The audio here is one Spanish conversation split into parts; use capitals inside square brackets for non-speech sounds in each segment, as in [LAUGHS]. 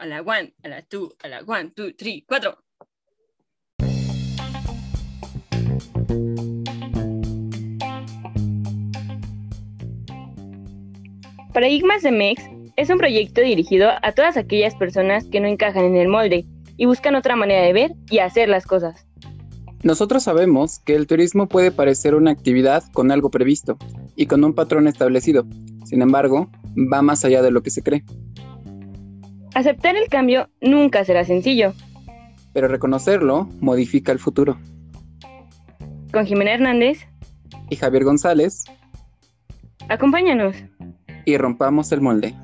a la one, a la two, a la one, two, three, cuatro. Paradigmas de MEX es un proyecto dirigido a todas aquellas personas que no encajan en el molde y buscan otra manera de ver y hacer las cosas. Nosotros sabemos que el turismo puede parecer una actividad con algo previsto y con un patrón establecido. Sin embargo, va más allá de lo que se cree. Aceptar el cambio nunca será sencillo. Pero reconocerlo modifica el futuro. Con Jimena Hernández y Javier González. Acompáñanos. Y rompamos el molde.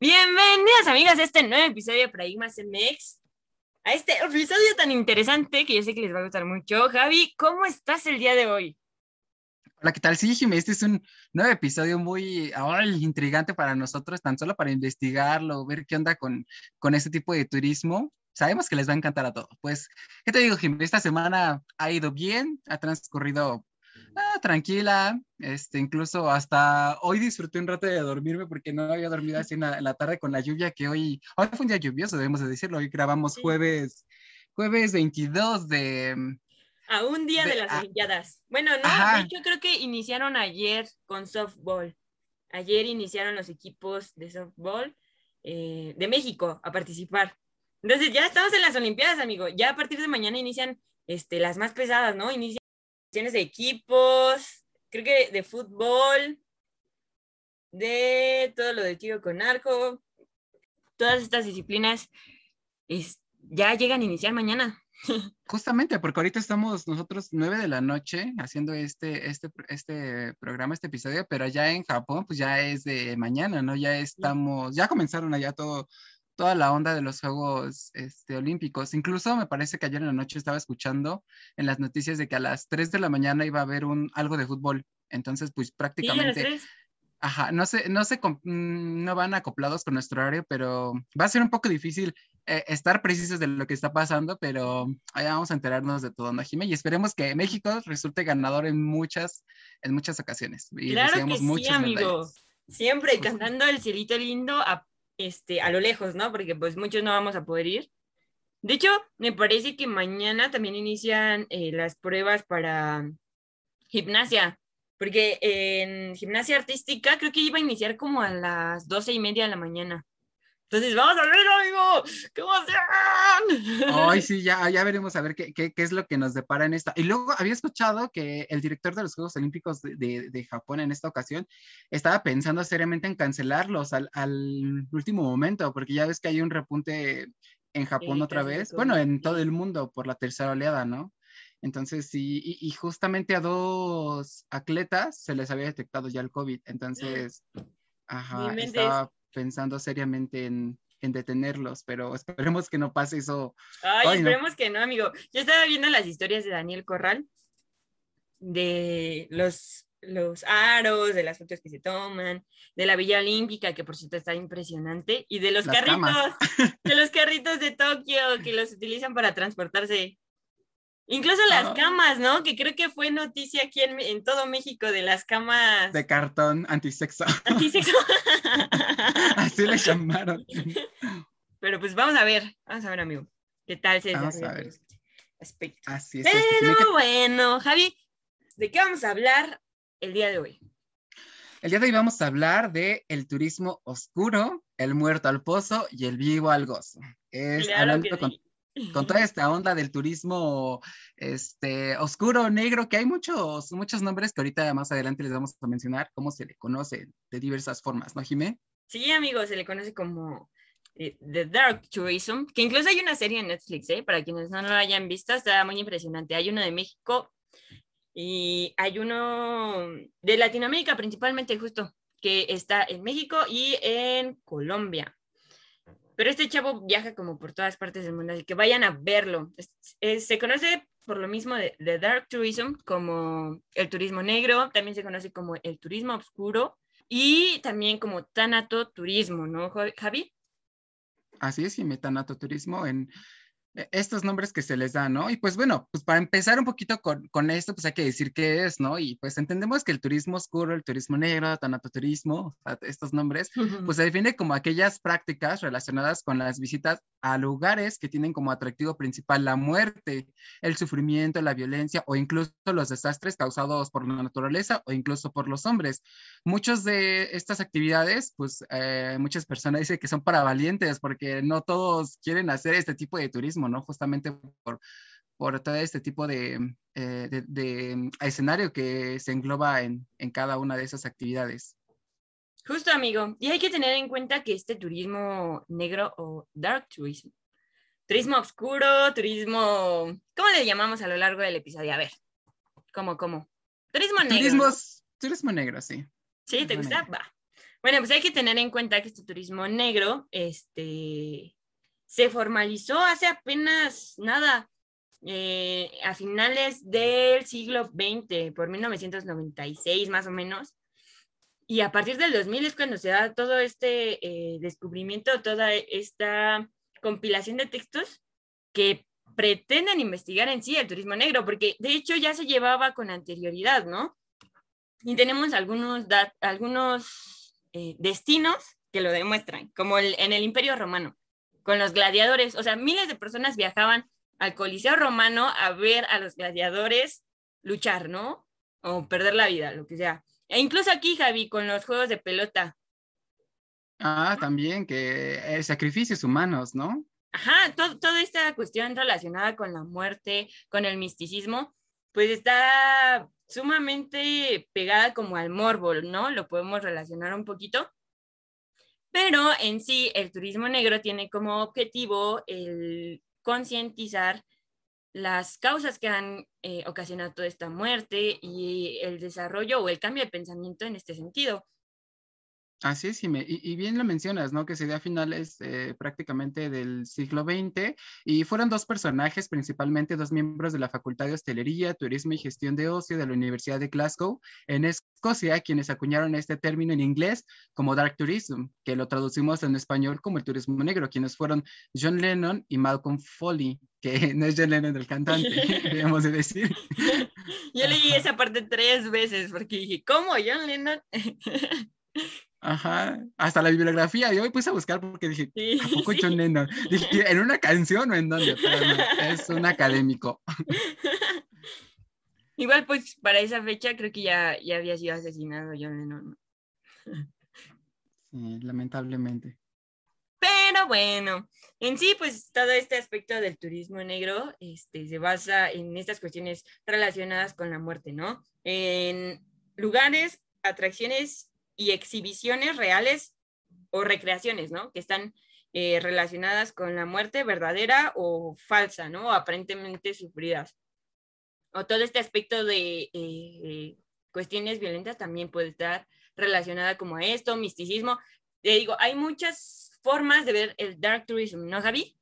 Bienvenidas amigas a este nuevo episodio de Paradigmas MX. A este episodio tan interesante que yo sé que les va a gustar mucho. Javi, ¿cómo estás el día de hoy? Hola, ¿qué tal? Sí, Jimmy, este es un nuevo episodio muy intrigante para nosotros, tan solo para investigarlo, ver qué onda con, con este tipo de turismo. Sabemos que les va a encantar a todos. Pues, ¿qué te digo, Jimmy? Esta semana ha ido bien, ha transcurrido ah, tranquila, este, incluso hasta hoy disfruté un rato de dormirme porque no había dormido así en la, tarde con la lluvia que hoy, hoy fue un día lluvioso, debemos de decirlo, hoy grabamos jueves, jueves 22 de, a un día de, las Olimpiadas. Bueno, no, yo creo que iniciaron ayer con softball. Ayer iniciaron los equipos de softball eh, de México a participar. Entonces ya estamos en las Olimpiadas, amigo. Ya a partir de mañana inician este, las más pesadas, ¿no? Inician de equipos, creo que de fútbol, de todo lo de tiro con arco. Todas estas disciplinas ya llegan a iniciar mañana. Justamente, porque ahorita estamos nosotros nueve de la noche haciendo este, este, este programa, este episodio, pero allá en Japón, pues ya es de mañana, ¿no? Ya estamos, ya comenzaron allá todo, toda la onda de los Juegos este, Olímpicos. Incluso me parece que ayer en la noche estaba escuchando en las noticias de que a las tres de la mañana iba a haber un, algo de fútbol. Entonces, pues prácticamente... Ajá, no sé, no sé, mm, no van acoplados con nuestro horario, pero va a ser un poco difícil eh, estar precisos de lo que está pasando, pero ahí vamos a enterarnos de todo, ¿no, Y esperemos que México resulte ganador en muchas, en muchas ocasiones. Y claro que sí, amigo. Siempre cantando el cielito lindo a, este, a lo lejos, ¿no? Porque pues muchos no vamos a poder ir. De hecho, me parece que mañana también inician eh, las pruebas para gimnasia porque en gimnasia artística creo que iba a iniciar como a las doce y media de la mañana. Entonces, vamos a ver, amigo, ¿qué emoción! Ay, [LAUGHS] sí, ya, ya veremos a ver qué, qué, qué, es lo que nos depara en esta. Y luego había escuchado que el director de los Juegos Olímpicos de, de, de Japón en esta ocasión estaba pensando seriamente en cancelarlos al, al, último momento, porque ya ves que hay un repunte en Japón otra vez, bueno, en todo el mundo por la tercera oleada, ¿no? Entonces, sí, y, justamente a dos atletas se les había detectado ya el COVID. Entonces, ajá, estaba pensando seriamente en, detenerlos, pero esperemos que no pase eso. Ay, esperemos que no, amigo. Yo estaba viendo las historias de Daniel Corral, de los, los aros, de las fotos que se toman, de la Villa Olímpica, que por cierto está impresionante, y de los carritos, [LAUGHS] de los carritos de Tokio que los utilizan para transportarse Incluso las ah. camas, ¿no? Que creo que fue noticia aquí en, todo México de las camas. De cartón antisexo. Antisexo. [LAUGHS] Así le llamaron. Pero pues vamos a ver, vamos a ver, amigo. ¿Qué tal se Vamos a ver. Así es. Pero bueno, Javi, ¿de qué vamos a hablar el día de hoy? El día de hoy vamos a hablar de el turismo oscuro, el muerto al pozo y el vivo al gozo. Es hablando con con toda esta onda del turismo este, oscuro, negro, que hay muchos, muchos nombres que ahorita más adelante les vamos a mencionar, cómo se le conoce de diversas formas, ¿no, Jimé? Sí, amigo, se le conoce como eh, The Dark Tourism, que incluso hay una serie en Netflix, ¿eh? para quienes no lo hayan visto, está muy impresionante. Hay uno de México y hay uno de Latinoamérica principalmente justo, que está en México y en Colombia. Pero este chavo viaja como por todas partes del mundo, así que vayan a verlo. se conoce por lo mismo de, Dark Tourism como el turismo negro, también se conoce como el turismo oscuro y también como Tanato Turismo, ¿no, Javi? Así es, y Tanato Turismo en, estos nombres que se les dan, ¿no? Y pues bueno, pues para empezar un poquito con, con, esto, pues hay que decir qué es, ¿no? Y pues entendemos que el turismo oscuro, el turismo negro, tanatoturismo, estos nombres, pues se define como aquellas prácticas relacionadas con las visitas a lugares que tienen como atractivo principal la muerte, el sufrimiento, la violencia o incluso los desastres causados por la naturaleza o incluso por los hombres. Muchas de estas actividades, pues eh, muchas personas dicen que son para valientes porque no todos quieren hacer este tipo de turismo ¿no? Justamente por, por todo este tipo de, eh, de, escenario que se engloba en, en cada una de esas actividades. Justo, amigo. Y hay que tener en cuenta que este turismo negro o dark tourism, turismo oscuro, turismo, ¿cómo le llamamos a lo largo del episodio? A ver, ¿cómo, cómo? Turismo negro. Turismo negro, sí. ¿Sí? ¿Te gusta? Va. Bueno, pues hay que tener en cuenta que este turismo negro, este, se formalizó hace apenas nada, eh, a finales del siglo XX, por 1996 más o menos. Y a partir del 2000 es cuando se da todo este eh, descubrimiento, toda esta compilación de textos que pretenden investigar en sí el turismo negro, porque de hecho ya se llevaba con anterioridad, ¿no? Y tenemos algunos, algunos eh, destinos que lo demuestran, como en el Imperio Romano con los gladiadores. O sea, miles de personas viajaban al Coliseo Romano a ver a los gladiadores luchar, ¿no? O perder la vida, lo que sea. E incluso aquí, Javi, con los juegos de pelota. Ah, también, que eh, sacrificios humanos, ¿no? Ajá, toda esta cuestión relacionada con la muerte, con el misticismo, pues está sumamente pegada como al morbo, ¿no? Lo podemos relacionar un poquito. Pero en sí, el turismo negro tiene como objetivo el concientizar las causas que han eh, ocasionado toda esta muerte y el desarrollo o el cambio de pensamiento en este sentido. Así es, Jimé. Y, bien lo mencionas, ¿no? Que se dio a finales eh, prácticamente del siglo XX y fueron dos personajes, principalmente dos miembros de la Facultad de Hostelería, Turismo y Gestión de Ocio de la Universidad de Glasgow, en Escocia, quienes acuñaron este término en inglés como Dark Tourism, que lo traducimos en español como el turismo negro, quienes fueron John Lennon y Malcolm Foley, que [LAUGHS] no es John Lennon el cantante, [LAUGHS] debemos de decir. Yo leí esa parte tres veces porque dije, ¿cómo John Lennon? [LAUGHS] Ajá, hasta la bibliografía. Yo me puse a buscar porque dije, ¿a poco [LAUGHS] John Lennon? Dije, ¿en una canción o en dónde? es un académico. [LAUGHS] Igual, pues, para esa fecha creo que ya, ya había sido asesinado John Lennon. Sí, lamentablemente. Pero bueno, en sí, pues todo este aspecto del turismo negro este, se basa en estas cuestiones relacionadas con la muerte, ¿no? En lugares, atracciones y exhibiciones reales o recreaciones, ¿no? Que están eh, relacionadas con la muerte verdadera o falsa, ¿no? Aparentemente sufridas. O todo este aspecto de eh, cuestiones violentas también puede estar relacionada como a esto, misticismo. Te digo, hay muchas formas de ver el dark tourism, ¿no, Javi?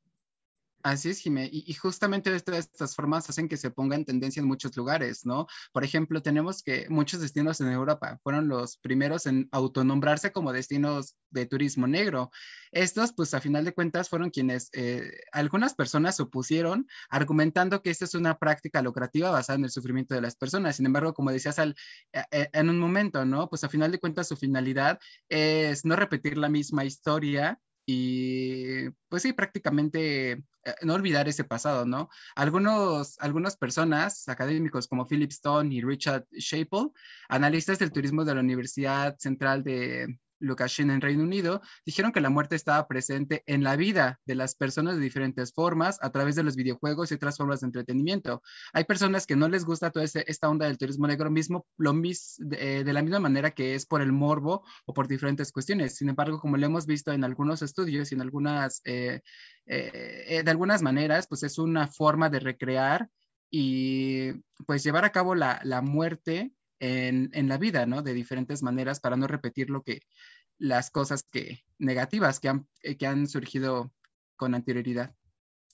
Así es, Jimé. Y, justamente estas formas hacen que se ponga en tendencia en muchos lugares, ¿no? Por ejemplo, tenemos que muchos destinos en Europa fueron los primeros en autonombrarse como destinos de turismo negro. Estos, pues a final de cuentas, fueron quienes eh, algunas personas opusieron argumentando que esta es una práctica lucrativa basada en el sufrimiento de las personas. Sin embargo, como decías al, eh, en un momento, ¿no? Pues a final de cuentas su finalidad es no repetir la misma historia y pues sí, prácticamente eh, no olvidar ese pasado, ¿no? Algunos, algunas personas académicos como Philip Stone y Richard Shapel, analistas del turismo de la Universidad Central de, Lukashin en Reino Unido, dijeron que la muerte estaba presente en la vida de las personas de diferentes formas a través de los videojuegos y otras formas de entretenimiento. Hay personas que no les gusta toda esta onda del turismo negro mismo, lo eh, de la misma manera que es por el morbo o por diferentes cuestiones. Sin embargo, como lo hemos visto en algunos estudios y en algunas, eh, eh, de algunas maneras, pues es una forma de recrear y pues llevar a cabo la, la muerte en, la vida, ¿no? De diferentes maneras para no repetir lo que, las cosas que, negativas que han, eh, que han surgido con anterioridad.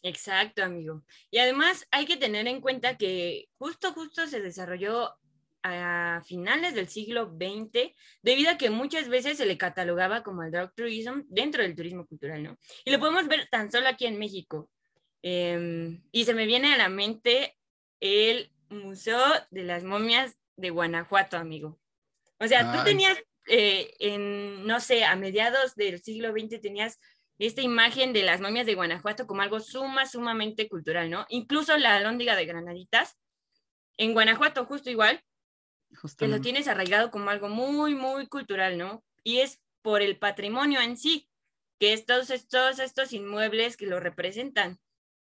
Exacto, amigo. Y además hay que tener en cuenta que justo, justo se desarrolló a finales del siglo XX, debido a que muchas veces se le catalogaba como el dark tourism dentro del turismo cultural, ¿no? Y lo podemos ver tan solo aquí en México. Em, y se me viene a la mente el Museo de las Momias de Guanajuato, amigo. O sea, tú tenías, eh, en, no sé, a mediados del siglo XX tenías esta imagen de las momias de Guanajuato como algo suma, sumamente cultural, ¿no? Incluso la alóndiga de Granaditas, en Guanajuato justo igual, que lo tienes arraigado como algo muy, muy cultural, ¿no? Y es por el patrimonio en sí, que es todos estos, estos inmuebles que lo representan.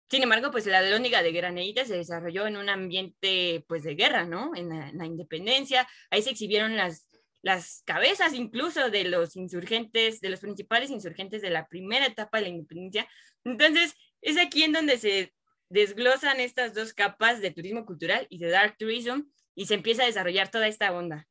Sin embargo, pues la alóndiga de Granaditas se desarrolló en un ambiente, pues, de guerra, ¿no? En la, en la independencia, ahí se exhibieron las, las cabezas incluso de los insurgentes, de los principales insurgentes de la primera etapa de la independencia. Entonces, es aquí en donde se desglosan estas dos capas de turismo cultural y de dark tourism y se empieza a desarrollar toda esta onda.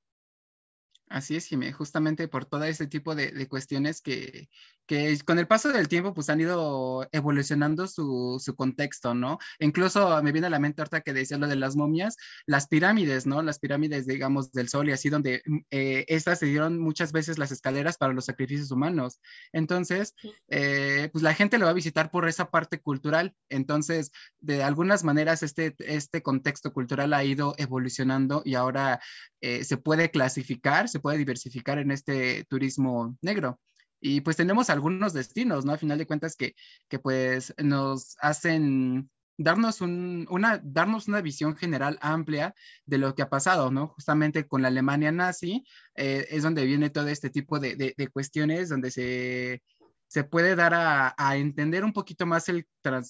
Así es, Jimé, justamente por todo ese tipo de, cuestiones que, que, con el paso del tiempo pues han ido evolucionando su, su, contexto, ¿no? Incluso me viene a la mente ahorita que decía lo de las momias, las pirámides, ¿no? Las pirámides, digamos, del sol y así, donde mm, eh, estas se dieron muchas veces las escaleras para los sacrificios humanos. Entonces, eh, pues la gente lo va a visitar por esa parte cultural. Entonces, de algunas maneras, este, este contexto cultural ha ido evolucionando y ahora eh, se puede clasificar se puede diversificar en este turismo negro. Y pues tenemos algunos destinos, ¿no? A final de cuentas que, que pues nos hacen darnos, un, una, darnos una visión general amplia de lo que ha pasado, ¿no? Justamente con la Alemania nazi eh, es donde viene todo este tipo de, de, cuestiones, donde se, se puede dar a, entender un poquito más el,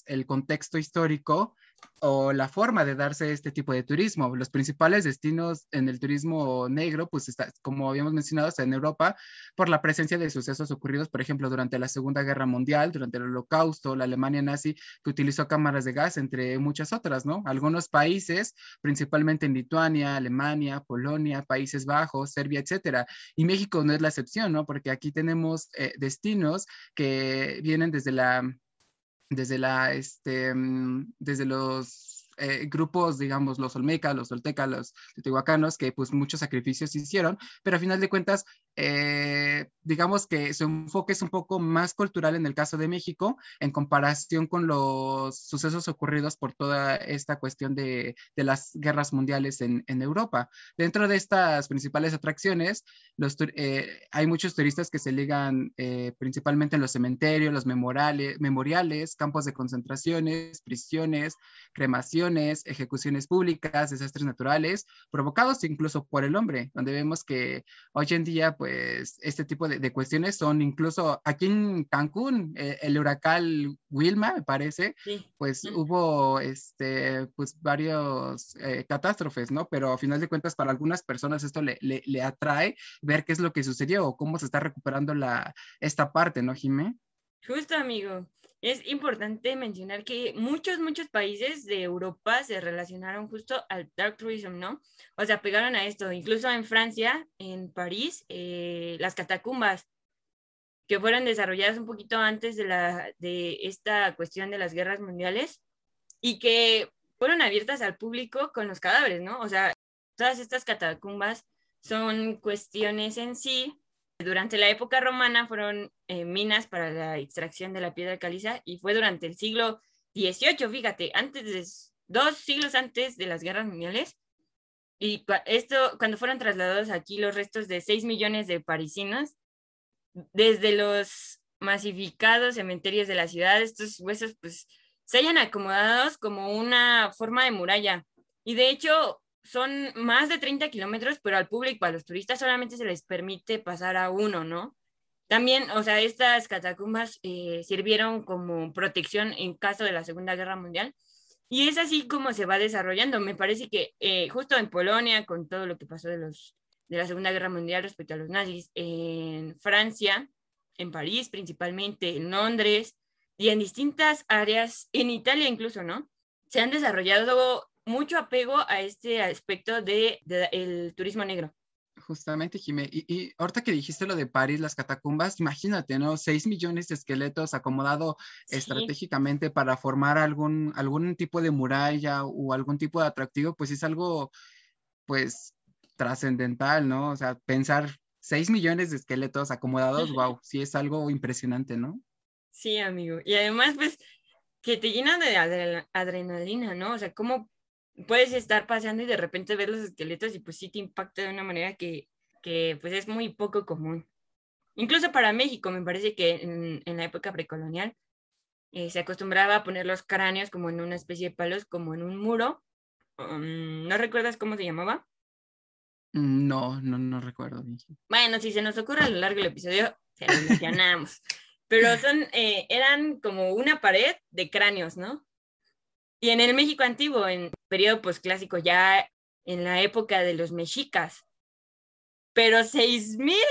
el contexto histórico o la forma de darse este tipo de turismo. Los principales destinos en el turismo negro, pues está, como habíamos mencionado, está en Europa por la presencia de sucesos ocurridos, por ejemplo, durante la Segunda Guerra Mundial, durante el Holocausto, la Alemania nazi que utilizó cámaras de gas, entre muchas otras, ¿no? Algunos países, principalmente en Lituania, Alemania, Polonia, Países Bajos, Serbia, etcétera. Y México no es la excepción, ¿no? Porque aquí tenemos eh, destinos que vienen desde la desde la, este, mm, desde los eh, grupos, digamos, los olmecas, los toltecas, los teotihuacanos, que pues muchos sacrificios hicieron, pero a final de cuentas, eh, digamos que su enfoque es un poco más cultural en el caso de México, en comparación con los sucesos ocurridos por toda esta cuestión de, de las guerras mundiales en, en, Europa. Dentro de estas principales atracciones, los, eh, hay muchos turistas que se ligan principalmente en los cementerios, los memoriales, memoriales, campos de concentraciones, prisiones, cremaciones, ejecuciones públicas, desastres naturales, provocados incluso por el hombre, donde vemos que hoy en día, pues, este tipo de, cuestiones son incluso aquí en Cancún, eh, el huracán Wilma, me parece, pues hubo, este, pues, varios eh, catástrofes, ¿no? Pero a final de cuentas, para algunas personas esto le, le, le atrae ver qué es lo que sucedió o cómo se está recuperando la, esta parte, ¿no, Jimé? Justo, amigo es importante mencionar que muchos, muchos países de Europa se relacionaron justo al dark tourism, ¿no? O sea, pegaron a esto. Incluso en Francia, en París, eh, las catacumbas, que fueron desarrolladas un poquito antes de, la, de esta cuestión de las guerras mundiales y que fueron abiertas al público con los cadáveres, ¿no? O sea, todas estas catacumbas son cuestiones en sí durante la época romana fueron eh, minas para la extracción de la piedra caliza y fue durante el siglo XVIII, fíjate, antes de, dos siglos antes de las guerras mundiales. Y esto, cuando fueron trasladados aquí los restos de 6 millones de parisinos, desde los masificados cementerios de la ciudad, estos huesos pues se hayan acomodados como una forma de muralla. Y de hecho, son más de 30 kilómetros, pero al público, a los turistas solamente se les permite pasar a uno, ¿no? También, o sea, estas catacumbas eh, sirvieron como protección en caso de la Segunda Guerra Mundial. Y es así como se va desarrollando. Me parece que eh, justo en Polonia, con todo lo que pasó de, los, de la Segunda Guerra Mundial respecto a los nazis, en Francia, en París principalmente, en Londres y en distintas áreas, en Italia incluso, ¿no? Se han desarrollado mucho apego a este aspecto del de, el turismo negro. Justamente, Jimé. Y, y, ahorita que dijiste lo de París, las catacumbas, imagínate, ¿no? Seis millones de esqueletos acomodados estratégicamente para formar algún, algún tipo de muralla o algún tipo de atractivo, pues es algo, pues, trascendental, ¿no? O sea, pensar seis millones de esqueletos acomodados, wow, sí es algo impresionante, ¿no? Sí, amigo. Y además, pues, que te llenan de adrenalina, ¿no? O sea, cómo puedes estar paseando y de repente ver los esqueletos y pues sí te impacta de una manera que, que pues es muy poco común. Incluso para México, me parece que en, en la época precolonial eh, se acostumbraba a poner los cráneos como en una especie de palos, como en un muro. Um, ¿No recuerdas cómo se llamaba? Mm, no, no, no recuerdo. Bueno, si se nos ocurre a lo largo del episodio, se lo mencionamos. Pero son, eh, eran como una pared de cráneos, ¿no? Y en el México antiguo, en periodo posclásico, ya en la época de los mexicas, pero seis mil,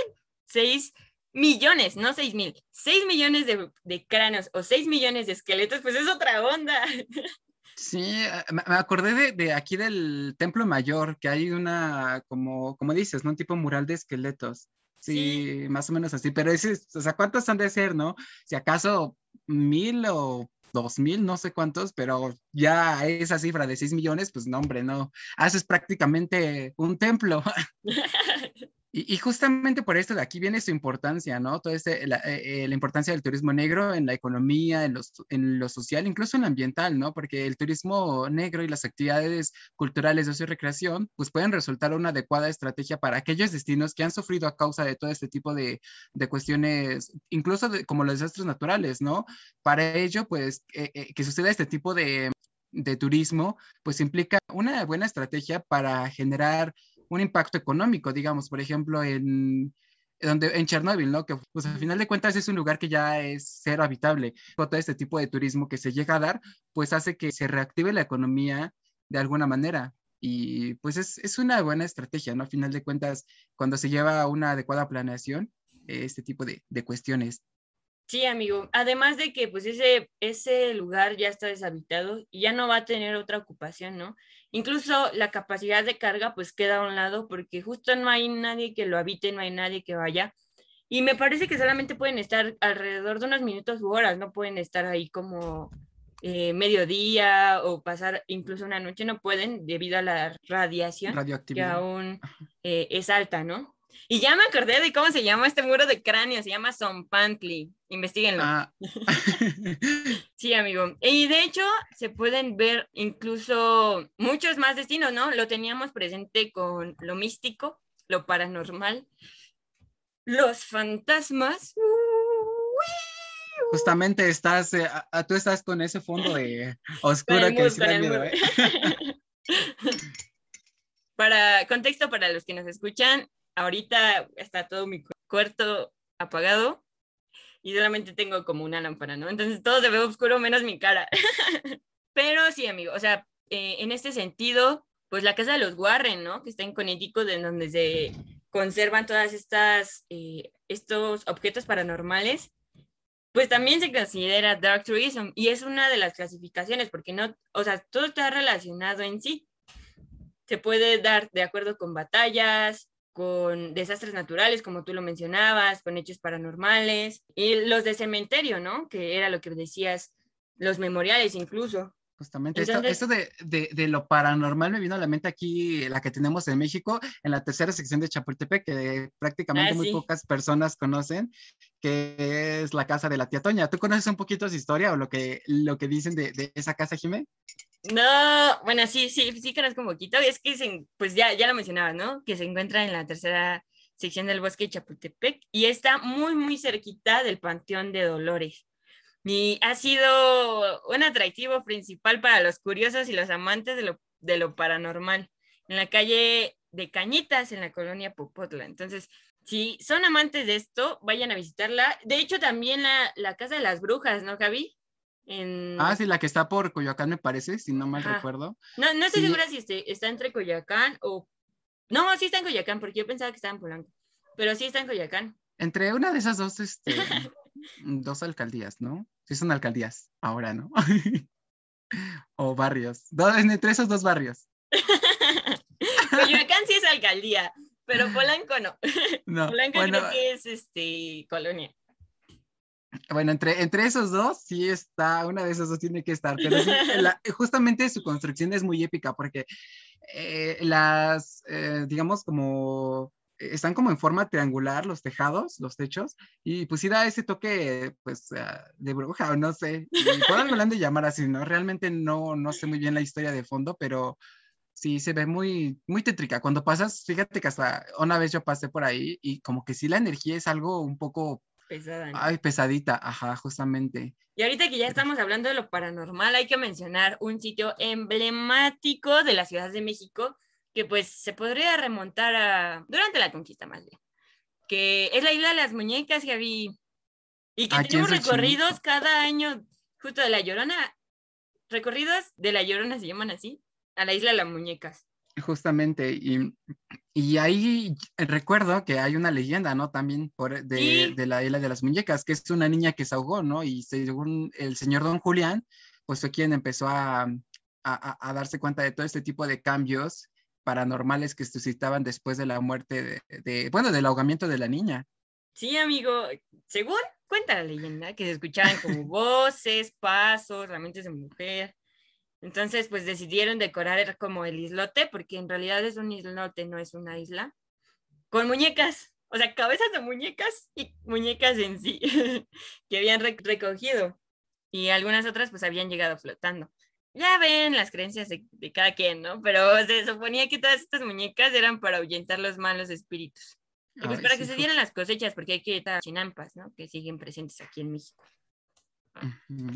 seis millones, no seis mil, seis millones de, cráneos o seis millones de esqueletos, pues es otra onda. [LAUGHS] Sí, eh, me acordé de, de, aquí del Templo Mayor, que hay una, como, como dices, ¿no? Un tipo mural de esqueletos. Sí, más o menos así, pero ese, o sea, ¿cuántos han de ser, no? Si acaso mil o dos mil, no sé cuántos, pero ya esa cifra de seis millones, pues no, hombre, no, haces prácticamente un templo. [LAUGHS] Y, justamente por esto de aquí viene su importancia, ¿no? Toda este, la, eh, eh, la, importancia del turismo negro en la economía, en, los, en lo social, incluso en lo ambiental, ¿no? Porque el turismo negro y las actividades culturales de ocio y recreación, pues pueden resultar una adecuada estrategia para aquellos destinos que han sufrido a causa de todo este tipo de, de cuestiones, incluso como los desastres naturales, ¿no? Para ello, pues, eh, que suceda este tipo de, de turismo, pues implica una buena estrategia para generar un impacto económico, digamos, por ejemplo, en, donde, en Chernóbil, ¿no? Que pues al final de cuentas es un lugar que ya es cero habitable. Todo este tipo de turismo que se llega a dar, pues hace que se reactive la economía de alguna manera. Y pues es, es una buena estrategia, ¿no? A final de cuentas, cuando se lleva una adecuada planeación, este tipo de, de cuestiones. Sí, amigo. Además de que pues ese, ese lugar ya está deshabitado y ya no va a tener otra ocupación, ¿no? Incluso la capacidad de carga pues queda a un lado porque justo no hay nadie que lo habite, no hay nadie que vaya. Y me parece que solamente pueden estar alrededor de unos minutos u horas, no pueden estar ahí como eh, mediodía o pasar incluso una noche, no pueden debido a la radiación que aún eh, es alta, ¿no? Y ya me acordé de cómo se llama este muro de cráneo, se llama Zompantli. Investíguenlo. Ah. [LAUGHS] sí, amigo. Y de hecho, se pueden ver incluso muchos más destinos, ¿no? Lo teníamos presente con lo místico, lo paranormal, los fantasmas. Justamente estás, eh, tú estás con ese fondo de [LAUGHS] oscuro que sí miedo, ¿eh? [LAUGHS] Para contexto para los que nos escuchan, ahorita está todo mi cuarto apagado y solamente tengo como una lámpara, ¿no? Entonces todo se ve oscuro menos mi cara. [LAUGHS] Pero sí, amigo, o sea, eh, en este sentido, pues la casa de los Warren, ¿no? Que está en Connecticut, en donde se conservan todas estas, eh, estos objetos paranormales, pues también se considera Dark Tourism y es una de las clasificaciones, porque no, o sea, todo está relacionado en sí. Se puede dar de acuerdo con batallas, con desastres naturales, como tú lo mencionabas, con hechos paranormales, y los de cementerio, ¿no? Que era lo que decías, los memoriales incluso. Justamente, esto, de, de, lo paranormal me vino a la mente aquí, la que tenemos en México, en la tercera sección de Chapultepec, que prácticamente ah, muy pocas personas conocen, que es la casa de la tía Toña. ¿Tú conoces un poquito su historia o lo que, lo que dicen de, de esa casa, Jimé? No, bueno, sí, sí, sí conozco un poquito. Es que, se, pues ya, ya lo mencionaba, ¿no? Que se encuentra en la tercera sección del bosque de Chapultepec y está muy, muy cerquita del Panteón de Dolores. Y ha sido un atractivo principal para los curiosos y los amantes de lo, de lo paranormal. En la calle de Cañitas, en la colonia Popotla. Entonces, si son amantes de esto, vayan a visitarla. De hecho, también la, la Casa de las Brujas, ¿no, Javi? Ah, sí, la que está por Coyoacán, me parece, si no mal recuerdo. No, no estoy segura si este, está entre Coyoacán o. No, sí está en Coyoacán, porque yo pensaba que estaba en Polanco. Pero sí está en Coyoacán. Entre una de esas dos, este, [LAUGHS] dos alcaldías, ¿no? Sí son alcaldías, ahora, ¿no? [LAUGHS] o barrios. entre esos dos barrios. [LAUGHS] Coyoacán sí es alcaldía, pero Polanco no. no Polanco creo que es este colonia. Bueno, entre, entre esos dos sí está, una de esas dos tiene que estar, pero [LAUGHS] justamente su construcción es muy épica porque eh, las, eh, digamos, como están como en forma triangular los tejados, los techos, y pues sí da ese toque, pues, ah, de bruja, o no sé, por algo le han de llamar así, ¿no? Realmente no, no sé muy bien la historia de fondo, pero sí se ve muy, muy tétrica. Cuando pasas, fíjate que hasta una vez yo pasé por ahí y como que sí la energía es algo un poco... Pesada. Ay, pesadita, ajá, justamente. Y ahorita que ya estamos hablando de lo paranormal, hay que mencionar un sitio emblemático de la Ciudad de México que pues se podría remontar a durante la conquista más bien, que es la isla de las muñecas, Javi, y que tenemos recorridos cada año justo de la Llorona, recorridos de la Llorona se llaman así, a la isla de las muñecas. Justamente, y, y ahí recuerdo que hay una leyenda, ¿no? También por, de, de, la isla de las muñecas, que es una niña que se ahogó, ¿no? Y según el señor Don Julián, pues fue quien empezó a, a, a darse cuenta de todo este tipo de cambios paranormales que suscitaban después de la muerte de, de, bueno, del ahogamiento de la niña. Sí, amigo, según cuenta la leyenda, que se escuchaban como [LAUGHS] voces, pasos, herramientas de mujer. Entonces, pues decidieron decorar como el islote, porque en realidad es un islote, no es una isla, con muñecas, o sea, cabezas de muñecas y muñecas en sí, [LAUGHS] que habían recogido. Y algunas otras pues habían llegado flotando ya ven las creencias de, cada quien, ¿no? Pero se suponía que todas estas muñecas eran para ahuyentar los malos espíritus. Y pues para que se dieran las cosechas, porque hay que estar chinampas, ¿no? Que siguen presentes aquí en México.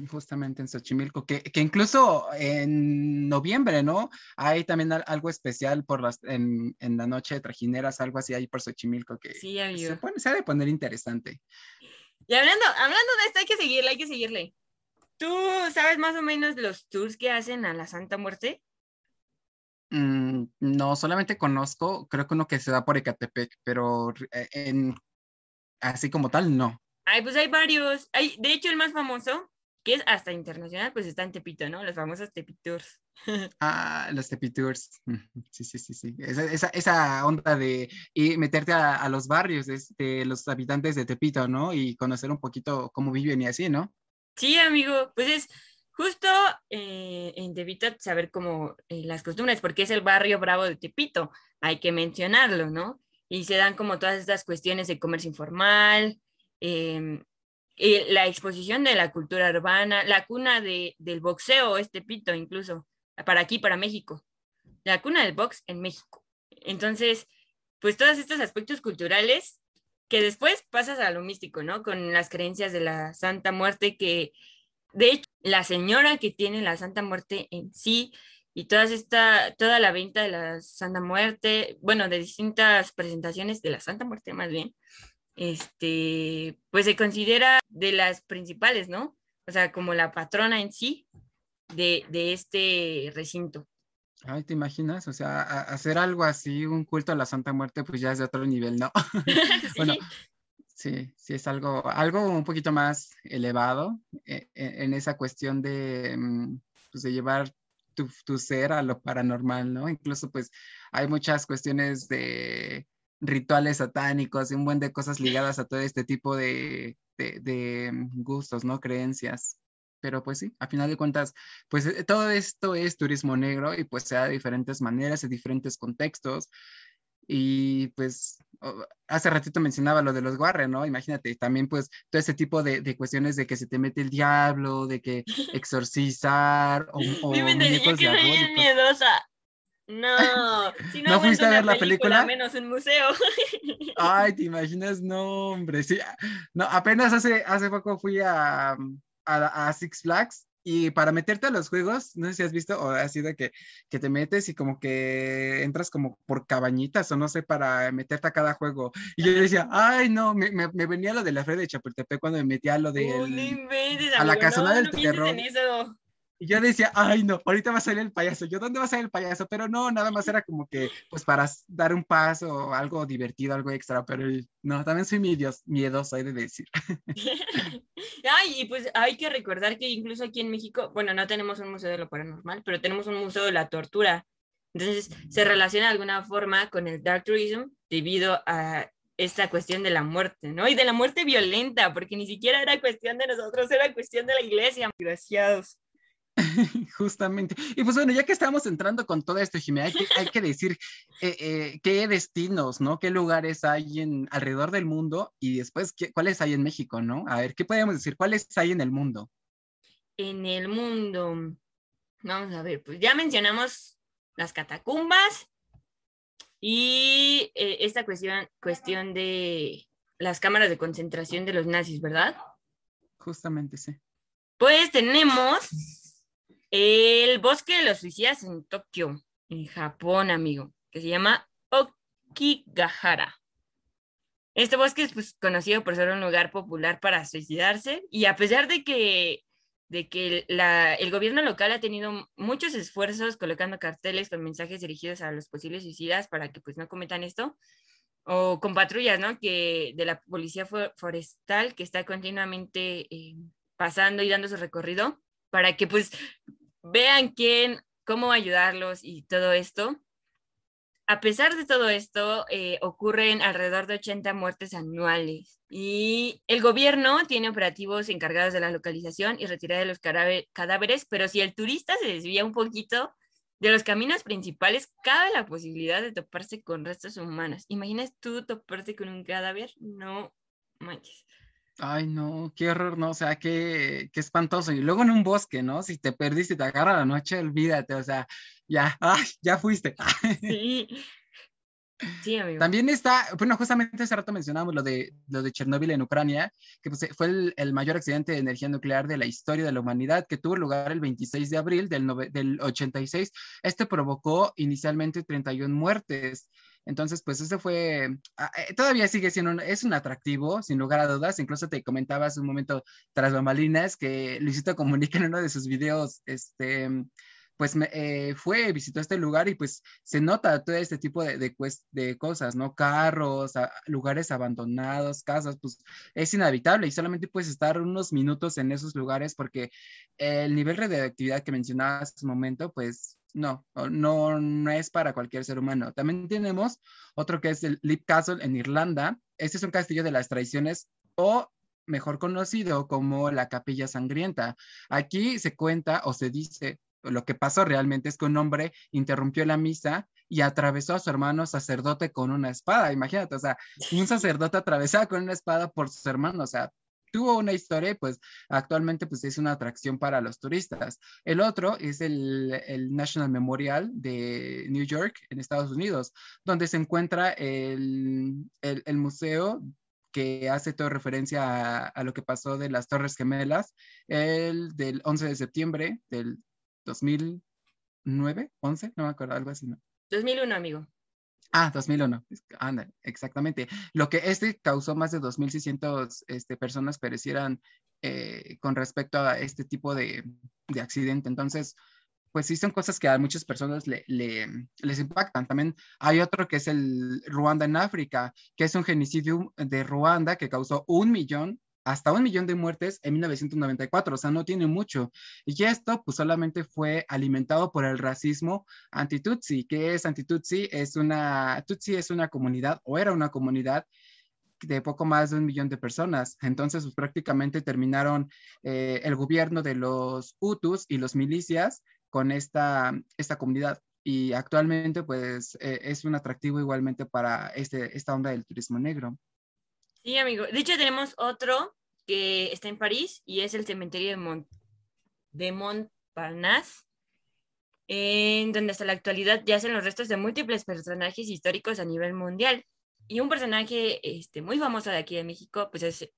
Justamente en Xochimilco, que, que, incluso en noviembre, ¿no? Hay también algo especial por las, en, en la noche de trajineras, algo así ahí por Xochimilco que sí, se, pone, se ha de poner interesante. Y hablando, hablando de esto, hay que seguirle, hay que seguirle. ¿Tú sabes más o menos los tours que hacen a la Santa Muerte? Mm, no, solamente conozco, creo que uno que se da por Ecatepec, pero eh, en, así como tal, no. Ay, pues hay varios. Hay, de hecho, el más famoso, que es hasta internacional, pues está en Tepito, ¿no? Los famosos Tepitours. [LAUGHS] ah, los Tepitours. Sí, sí, sí, sí. Esa, esa, esa onda de y meterte a, a, los barrios de los habitantes de Tepito, ¿no? Y conocer un poquito cómo viven y así, ¿no? Sí, amigo, pues es justo eh, en Tepito saber cómo eh, las costumbres, porque es el barrio bravo de Tepito, hay que mencionarlo, ¿no? Y se dan como todas estas cuestiones de comercio informal, eh, la exposición de la cultura urbana, la cuna de, del boxeo es Tepito incluso, para aquí, para México, la cuna del box en México. Entonces, pues todos estos aspectos culturales que después pasas a lo místico, ¿no? Con las creencias de la Santa Muerte, que de hecho la señora que tiene la Santa Muerte en sí y toda esta, toda la venta de la Santa Muerte, bueno, de distintas presentaciones de la Santa Muerte más bien, este, pues se considera de las principales, ¿no? O sea, como la patrona en sí de, de este recinto. Ay, ¿te imaginas? O sea, hacer algo así, un culto a la Santa Muerte, pues ya es de otro nivel, ¿no? [LAUGHS] [LAUGHS] ¿Sí? bueno, sí, sí es algo, algo un poquito más elevado eh, en esa cuestión de, mm, pues, de llevar tu, tu, ser a lo paranormal, ¿no? Incluso pues hay muchas cuestiones de rituales satánicos y un buen de cosas ligadas a todo este tipo de, de, de gustos, ¿no? Creencias pero pues sí, a final de cuentas, pues eh, todo esto es turismo negro y pues se da de diferentes maneras, en diferentes contextos. Y pues hace ratito mencionaba lo de los guarre, ¿no? Imagínate, también pues todo ese tipo de, de cuestiones de que se te mete el diablo, de que [LAUGHS] exorcizar o, o Yo que soy miedosa. No, [LAUGHS] si no, ¿No fuiste a ver la película? Menos un museo. [LAUGHS] Ay, ¿te imaginas? No, hombre, sí. No, apenas hace, hace poco fui a, a, a, Six Flags y para meterte a los juegos, no sé si has visto o ha sido que, que te metes y como que entras como por cabañitas o no sé, para meterte a cada juego. Y yo decía, ay, no, me, me, me venía lo de la fe de Chapultepec cuando me metía a lo de... a la casona no, del no terror. En eso. Y yo decía, ay, no, ahorita va a salir el payaso. Yo, ¿dónde va a salir el payaso? Pero no, nada más era como que, pues, para dar un paso, algo divertido, algo extra. Pero no, también soy miedos, miedoso, hay de decir. [LAUGHS] ay, y pues hay que recordar que incluso aquí en México, bueno, no tenemos un museo de lo paranormal, pero tenemos un museo de la tortura. Entonces, se relaciona de alguna forma con el dark tourism debido a esta cuestión de la muerte, ¿no? Y de la muerte violenta, porque ni siquiera era cuestión de nosotros, era cuestión de la iglesia. Desgraciados. [LAUGHS] Justamente. Y pues bueno, ya que estamos entrando con todo esto, Jimena, hay que, decir eh, eh, qué destinos, ¿no? ¿Qué lugares hay en, alrededor del mundo y después qué, cuáles hay en México, ¿no? A ver, ¿qué podemos decir? ¿Cuáles hay en el mundo? En el mundo, vamos a ver, pues ya mencionamos las catacumbas y eh, esta cuestión, cuestión de las cámaras de concentración de los nazis, ¿verdad? Justamente, sí. Pues tenemos el bosque de los suicidas en Tokio, en Japón, amigo, que se llama Okigahara. Este bosque es pues, conocido por ser un lugar popular para suicidarse y a pesar de que, de que el gobierno local ha tenido muchos esfuerzos colocando carteles con mensajes dirigidos a los posibles suicidas para que pues no cometan esto, o con patrullas, ¿no? Que de la policía forestal que está continuamente eh, pasando y dando su recorrido para que pues vean quién, cómo ayudarlos y todo esto. A pesar de todo esto, eh, ocurren alrededor de 80 muertes anuales y el gobierno tiene operativos encargados de la localización y retirada de los cadáveres, pero si el turista se desvía un poquito de los caminos principales, cabe la posibilidad de toparse con restos humanos. ¿Imaginas tú toparte con un cadáver? No manches. Ay, no, qué horror, no, o sea, qué, qué espantoso. Y luego en un bosque, ¿no? Si te perdiste y te agarra la noche, olvídate, o sea, ya, ay, ya fuiste. [LAUGHS] Sí. Sí, amigo. También está, bueno, justamente hace rato mencionamos lo de, lo de Chernóbil en Ucrania, que pues, fue el, el, mayor accidente de energía nuclear de la historia de la humanidad, que tuvo lugar el 26 de abril del, del 86. Este provocó inicialmente 31 muertes. Entonces, pues ese fue, ah, eh, todavía sigue siendo, un, es un atractivo, sin lugar a dudas. Incluso te comentaba hace un momento tras bambalinas que Luisito comunica en uno de sus videos, este, pues eh, fue, visitó este lugar y pues se nota todo este tipo de, de, de cosas, ¿no? Carros, lugares abandonados, casas, pues es inhabitable y solamente puedes estar unos minutos en esos lugares porque el nivel de actividad que mencionabas hace un momento, pues no, no, no es para cualquier ser humano. También tenemos otro que es el Lip Castle en Irlanda. Este es un castillo de las tradiciones o mejor conocido como la Capilla Sangrienta. Aquí se cuenta o se dice, lo que pasó realmente es que un hombre interrumpió la misa y atravesó a su hermano sacerdote con una espada. Imagínate, o sea, un sacerdote atravesado con una espada por su hermano, o sea, tuvo una historia y pues actualmente pues es una atracción para los turistas. El otro es el, el National Memorial de New York en Estados Unidos, donde se encuentra el, el, museo que hace toda referencia a, a, lo que pasó de las Torres Gemelas, el del 11 de septiembre del 2009, 11, no me acuerdo, algo así, ¿no? 2001, amigo. Ah, 2001, anda, exactamente. Lo que este causó más de 2.600 este, personas perecieran eh, con respecto a este tipo de, de, accidente. Entonces, pues sí son cosas que a muchas personas le, le, les impactan. También hay otro que es el Ruanda en África, que es un genocidio de Ruanda que causó un millón hasta un millón de muertes en 1994, o sea, no tiene mucho. Y esto pues solamente fue alimentado por el racismo anti-Tutsi. ¿Qué es anti-Tutsi? Es una, Tutsi es una comunidad o era una comunidad de poco más de un millón de personas. Entonces, pues, prácticamente terminaron eh, el gobierno de los Hutus y los milicias con esta, esta comunidad. Y actualmente, pues, eh, es un atractivo igualmente para este, esta onda del turismo negro. Sí, amigo. De hecho, tenemos otro que está en París y es el cementerio de, Mont de Montparnasse, en donde hasta la actualidad yacen los restos de múltiples personajes históricos a nivel mundial. Y un personaje este, muy famoso de aquí de México, pues es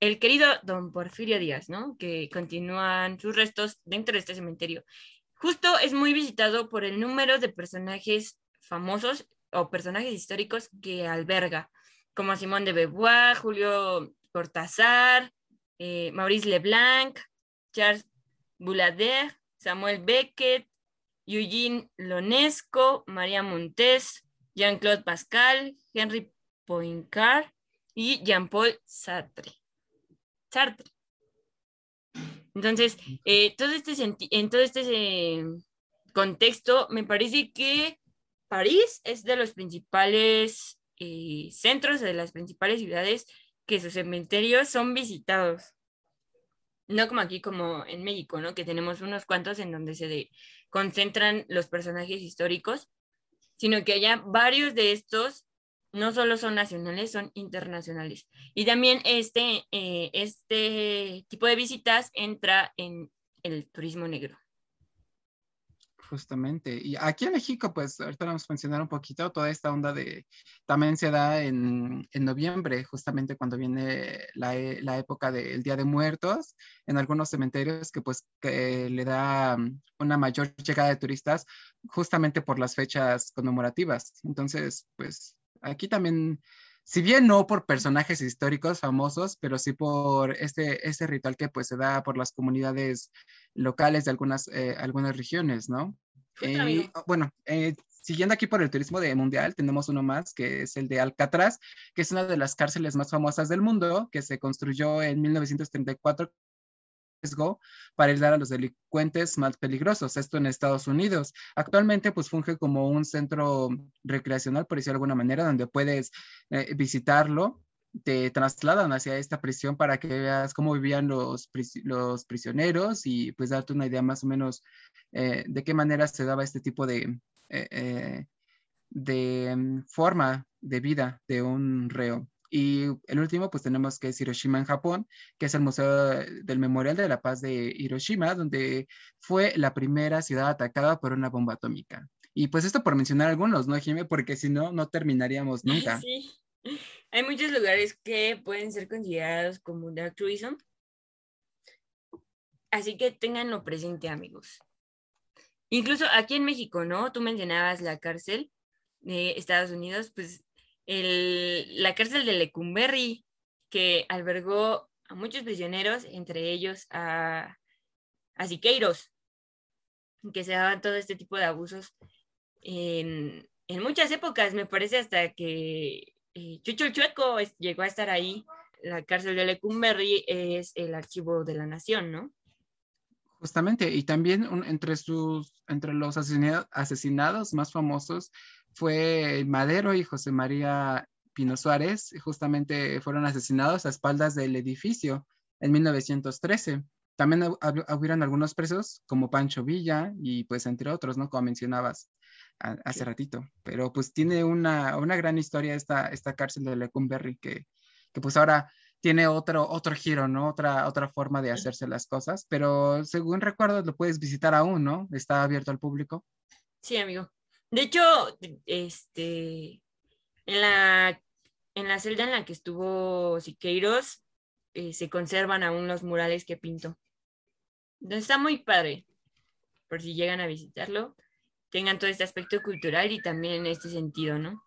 el querido don Porfirio Díaz, ¿no? Que continúan sus restos dentro de este cementerio. Justo es muy visitado por el número de personajes famosos o personajes históricos que alberga como Simón de Beauvoir, Julio Cortázar, eh, Maurice Leblanc, Charles Boulader, Samuel Beckett, Eugene Lonesco, María Montes, Jean-Claude Pascal, Henry Poincaré y Jean-Paul Sartre. Sartre. Entonces, eh, este en todo este eh, contexto, me parece que París es de los principales eh, centros de las principales ciudades que sus cementerios son visitados. no como aquí, como en México, ¿no? Que tenemos unos cuantos en donde se concentran los personajes históricos, sino que haya varios de estos no solo son nacionales, son internacionales. Y también este, eh, este tipo de visitas entra en el turismo negro. Justamente. Y aquí en México, pues ahorita vamos a mencionar un poquito, toda esta onda de, también se da en, en noviembre, justamente cuando viene la, e, la, época del Día de Muertos, en algunos cementerios que pues le da una mayor llegada de turistas justamente por las fechas conmemorativas. Entonces, pues aquí también si bien no por personajes históricos famosos, pero sí por este, este ritual que pues se da por las comunidades locales de algunas, eh, algunas regiones, ¿no? Eh, bueno, eh, siguiendo aquí por el turismo de mundial, tenemos uno más que es el de Alcatraz, que es una de las cárceles más famosas del mundo, que se construyó en 1934 para ayudar a los delincuentes más peligrosos, esto en Estados Unidos. Actualmente pues funge como un centro recreacional, por decirlo de alguna manera, donde puedes eh, visitarlo te trasladan hacia esta prisión para que veas cómo vivían los, los prisioneros y pues darte una idea más o menos eh, de qué manera se daba este tipo de, eh, de mm, forma de vida de un reo. Y el último, pues tenemos que es Hiroshima en Japón, que es el Museo del Memorial de la Paz de Hiroshima, donde fue la primera ciudad atacada por una bomba atómica. Y pues esto por mencionar algunos, ¿no, Jimé? Porque si no, no terminaríamos nunca. Sí. Hay muchos lugares que pueden ser considerados como dark tourism. Así que tenganlo presente, amigos. Incluso aquí en México, ¿no? Tú mencionabas la cárcel de Estados Unidos, pues la cárcel de Lecumberri, que albergó a muchos prisioneros, entre ellos a, a Siqueiros, que se daban todo este tipo de abusos en, muchas épocas, me parece hasta que eh, Chucho el Chueco llegó a estar ahí. La cárcel de Lecumberri es el archivo de la nación, ¿no? Justamente, y también entre, sus, entre los asesinados más famosos fue Madero y José María Pino Suárez, justamente fueron asesinados a espaldas del edificio en 1913. También hubieron algunos presos como Pancho Villa y pues entre otros, ¿no? Como mencionabas hace ratito. Pero pues tiene una, una, gran historia esta, esta cárcel de Lecumberri que, que pues ahora tiene otro, otro giro, ¿no? Otra, otra forma de hacerse las cosas, pero según recuerdo lo puedes visitar aún, ¿no? Está abierto al público. Sí, amigo. De hecho, este, en la, en la celda en la que estuvo Siqueiros, eh, se conservan aún los murales que pintó. Está muy padre, por si llegan a visitarlo, tengan todo este aspecto cultural y también en este sentido, ¿no?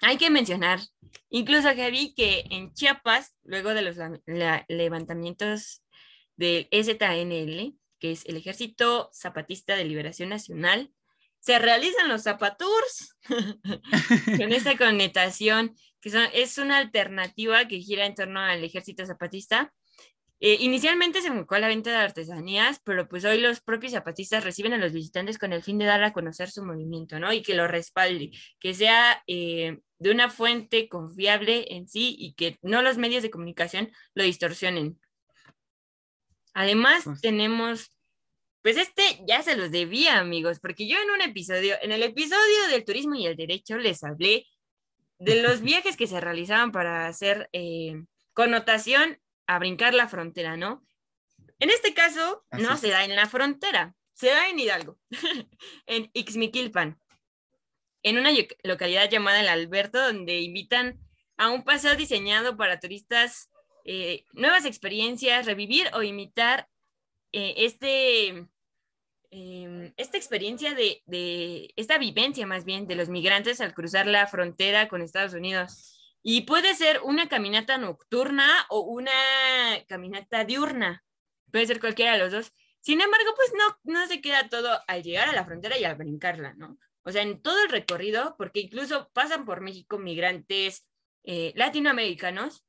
Hay que mencionar, incluso Javi, que en Chiapas, luego de los levantamientos del STNL, que es el Ejército Zapatista de Liberación Nacional, se realizan los zapatours [LAUGHS] con esta connotación, que es una alternativa que gira en torno al ejército zapatista. Eh, inicialmente se enfocó a la venta de artesanías, pero pues hoy los propios zapatistas reciben a los visitantes con el fin de dar a conocer su movimiento, ¿no? Y que lo respalde, que sea eh, de una fuente confiable en sí y que no los medios de comunicación lo distorsionen. Además, pues tenemos pues este ya se los debía, amigos, porque yo en un episodio, en el episodio del turismo y el derecho, les hablé de [LAUGHS] los viajes que se realizaban para hacer eh, connotación a brincar la frontera, ¿no? En este caso, no se da en la frontera, se da en Hidalgo, [LAUGHS] en Ixmiquilpan, en una localidad llamada El Alberto, donde invitan a un paseo diseñado para turistas, eh, nuevas experiencias, revivir o imitar eh, este, em, esta experiencia de, de, esta vivencia más bien de los migrantes al cruzar la frontera con Estados Unidos. Y puede ser una caminata nocturna o una caminata diurna. Puede ser cualquiera de los dos. Sin embargo, pues no, no se queda todo al llegar a la frontera y al brincarla, ¿no? O sea, en todo el recorrido, porque incluso pasan por México migrantes eh, latinoamericanos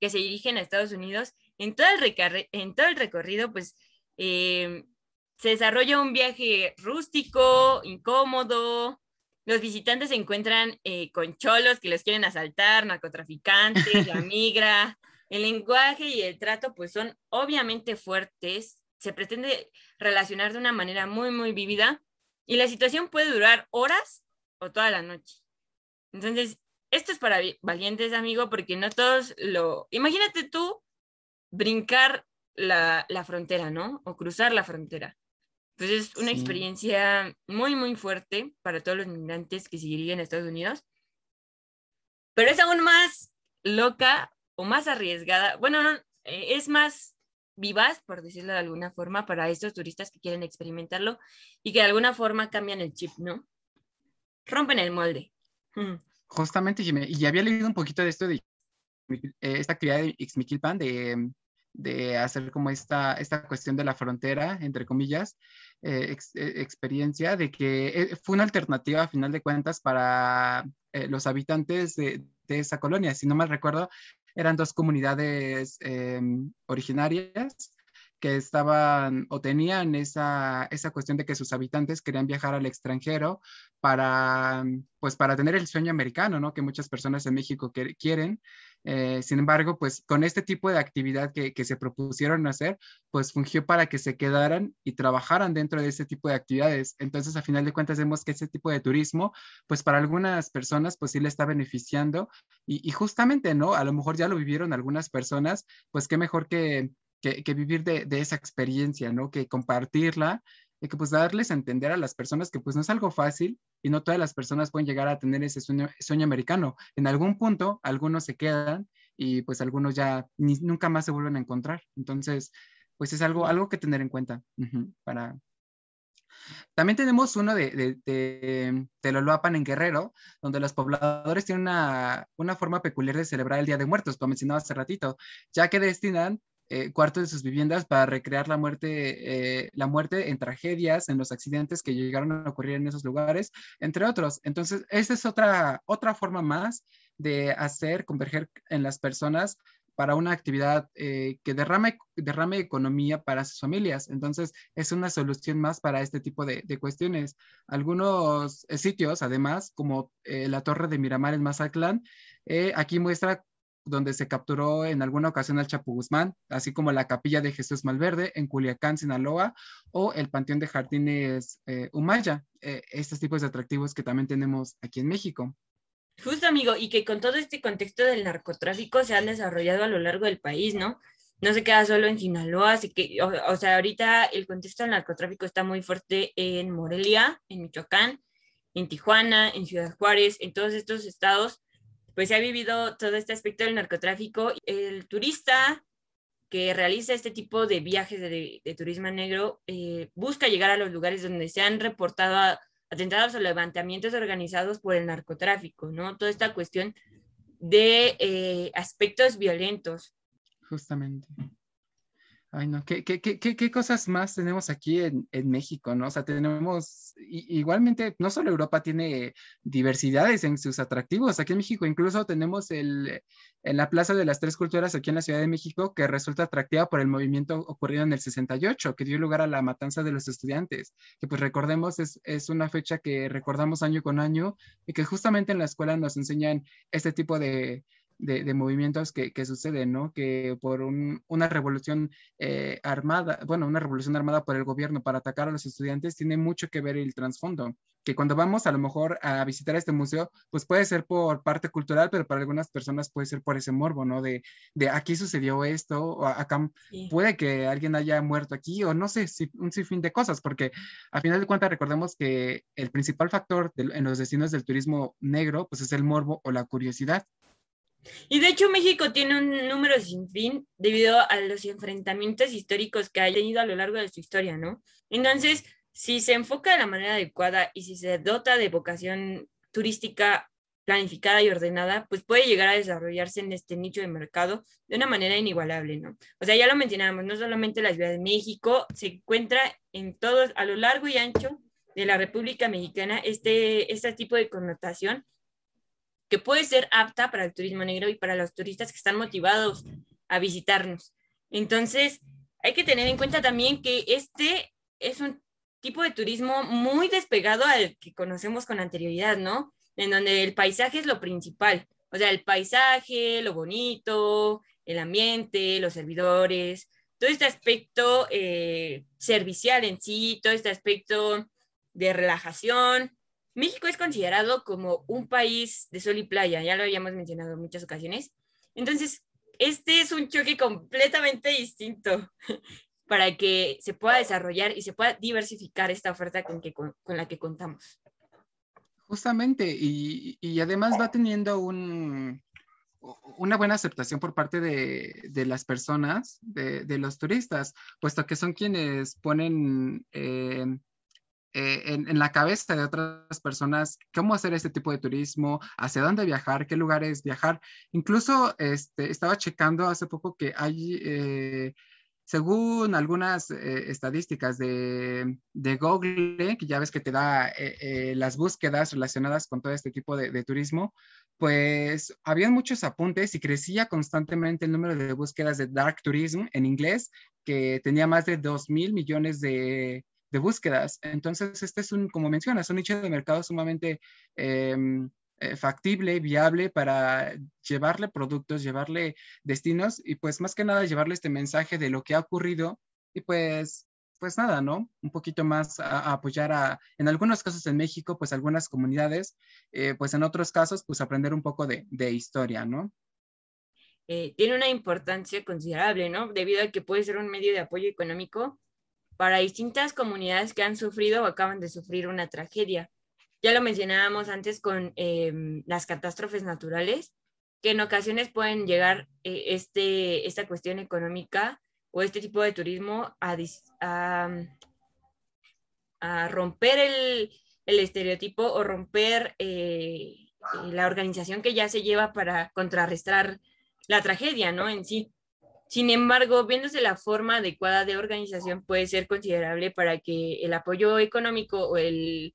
que se dirigen a Estados Unidos en todo el, en todo el recorrido, pues eh, se desarrolla un viaje rústico, incómodo. Los visitantes se encuentran eh, con cholos que los quieren asaltar, narcotraficantes, la [LAUGHS] migra. el lenguaje y el trato pues son obviamente fuertes, se pretende relacionar de una manera muy, muy vívida y la situación puede durar horas o toda la noche. Entonces, esto es para valientes, amigo, porque no todos lo... Imagínate tú brincar la, la frontera, ¿no? O cruzar la frontera. Entonces, es una experiencia muy, muy fuerte para todos los migrantes que seguirían a Estados Unidos. Pero es aún más loca o más arriesgada. Bueno, no, eh, es más vivaz, por decirlo de alguna forma, para estos turistas que quieren experimentarlo y que de alguna forma cambian el chip, ¿no? Rompen el molde. Mm. Justamente, y había leído un poquito de esto de esta actividad de Ixmiquilpan, de, de hacer como esta, esta cuestión de la frontera, entre comillas, eh, experiencia, de que fue una alternativa a final de cuentas para los habitantes de, de, esa colonia. Si no mal recuerdo, eran dos comunidades em, originarias que estaban o tenían esa, esa cuestión de que sus habitantes querían viajar al extranjero para, pues, para tener el sueño americano, ¿no? Que muchas personas en México quieren. Eh, sin embargo, pues con este tipo de actividad que, que, se propusieron hacer, pues fungió para que se quedaran y trabajaran dentro de ese tipo de actividades. Entonces, a final de cuentas, vemos que ese tipo de turismo, pues para algunas personas, pues sí le está beneficiando. Y, y justamente, ¿no? A lo mejor ya lo vivieron algunas personas, pues qué mejor que que, vivir de, esa experiencia, ¿no? Que compartirla y que pues darles a entender a las personas que pues no es algo fácil y no todas las personas pueden llegar a tener ese sueño, americano. En algún punto, algunos se quedan y pues algunos ya nunca más se vuelven a encontrar. Entonces, pues es algo, algo que tener en cuenta para... También tenemos uno de, de, de, en Guerrero, donde los pobladores tienen una, una forma peculiar de celebrar el Día de Muertos, como mencionaba hace ratito, ya que destinan eh, cuartos de sus viviendas para recrear la muerte, eh, la muerte en tragedias, en los accidentes que llegaron a ocurrir en esos lugares, entre otros. Entonces, esa es otra, otra forma más de hacer converger en las personas para una actividad eh, que derrame, derrame economía para sus familias. Entonces, es una solución más para este tipo de, de cuestiones. Algunos sitios, además, como la Torre de Miramar en Mazatlán, aquí muestra donde se capturó en alguna ocasión al Chapo Guzmán, así como la Capilla de Jesús Malverde en Culiacán, Sinaloa, o el Panteón de Jardines eh, Humaya, eh, estos tipos de atractivos que también tenemos aquí en México. Justo, amigo, y que con todo este contexto del narcotráfico se han desarrollado a lo largo del país, ¿no? No se queda solo en Sinaloa, así que, o sea, ahorita el contexto del narcotráfico está muy fuerte en Morelia, en Michoacán, en Tijuana, en Ciudad Juárez, en todos estos estados pues se ha vivido todo este aspecto del narcotráfico. El turista que realiza este tipo de viajes de, turismo negro eh, busca llegar a los lugares donde se han reportado atentados o levantamientos organizados por el narcotráfico, ¿no? Toda esta cuestión de eh, aspectos violentos. Justamente. Ay, no, ¿qué, qué, qué, qué cosas más tenemos aquí en, en, México, no? O sea, tenemos, igualmente, no solo Europa tiene diversidades en sus atractivos, aquí en México incluso tenemos el, en la Plaza de las Tres Culturas aquí en la Ciudad de México, que resulta atractiva por el movimiento ocurrido en el 68, que dio lugar a la matanza de los estudiantes, que pues recordemos es, es una fecha que recordamos año con año y que justamente en la escuela nos enseñan este tipo de, de, movimientos que, que, suceden, ¿no? Que por una revolución eh, armada, bueno, una revolución armada por el gobierno para atacar a los estudiantes tiene mucho que ver el trasfondo. Que cuando vamos a lo mejor a visitar este museo, pues puede ser por parte cultural, pero para algunas personas puede ser por ese morbo, ¿no? De, de aquí sucedió esto, o acá puede que alguien haya muerto aquí, o no sé, si, un sinfín de cosas, porque a final de cuentas recordemos que el principal factor en los destinos del turismo negro, pues es el morbo o la curiosidad. Y de hecho México tiene un número sin fin debido a los enfrentamientos históricos que ha tenido a lo largo de su historia, ¿no? Entonces, si se enfoca de la manera adecuada y si se dota de vocación turística planificada y ordenada, pues puede llegar a desarrollarse en este nicho de mercado de una manera inigualable, ¿no? O sea, ya lo mencionábamos, no solamente la Ciudad de México, se encuentra en todos, a lo largo y ancho de la República Mexicana, este, este tipo de connotación que puede ser apta para el turismo negro y para los turistas que están motivados a visitarnos. Entonces, hay que tener en cuenta también que este es un tipo de turismo muy despegado al que conocemos con anterioridad, ¿no? En donde el paisaje es lo principal. O sea, el paisaje, lo bonito, el ambiente, los servidores, todo este aspecto eh, servicial en sí, todo este aspecto de relajación. México es considerado como un país de sol y playa, ya lo habíamos mencionado en muchas ocasiones. Entonces, este es un choque completamente distinto [LAUGHS] para que se pueda desarrollar y se pueda diversificar esta oferta con, que, con, la que contamos. Justamente, y, y, además va teniendo un, una buena aceptación por parte de, de las personas, de, de, los turistas, puesto que son quienes ponen eh, eh, en, en, la cabeza de otras personas cómo hacer este tipo de turismo, hacia dónde viajar, qué lugares viajar. Incluso este, estaba checando hace poco que hay... Eh, según algunas eh, estadísticas de, de, Google, que ya ves que te da eh, eh, las búsquedas relacionadas con todo este tipo de, de, turismo, pues habían muchos apuntes y crecía constantemente el número de búsquedas de dark tourism en inglés, que tenía más de 2 mil millones de, de, búsquedas. Entonces, este es un, como mencionas, un nicho de mercado sumamente em, eh, factible, viable para llevarle productos, llevarle destinos y pues más que nada llevarle este mensaje de lo que ha ocurrido y pues pues nada, ¿no? Un poquito más a, apoyar a, en algunos casos en México, pues algunas comunidades, eh, pues en otros casos, pues aprender un poco de, de historia, ¿no? Eh, tiene una importancia considerable, ¿no? Debido a que puede ser un medio de apoyo económico para distintas comunidades que han sufrido o acaban de sufrir una tragedia. Ya lo mencionábamos antes con em, las catástrofes naturales, que en ocasiones pueden llegar eh, este, esta cuestión económica o este tipo de turismo a, romper el, el, estereotipo o romper eh, la organización que ya se lleva para contrarrestar la tragedia, ¿no? En sí. Sin embargo, viéndose la forma adecuada de organización puede ser considerable para que el apoyo económico o el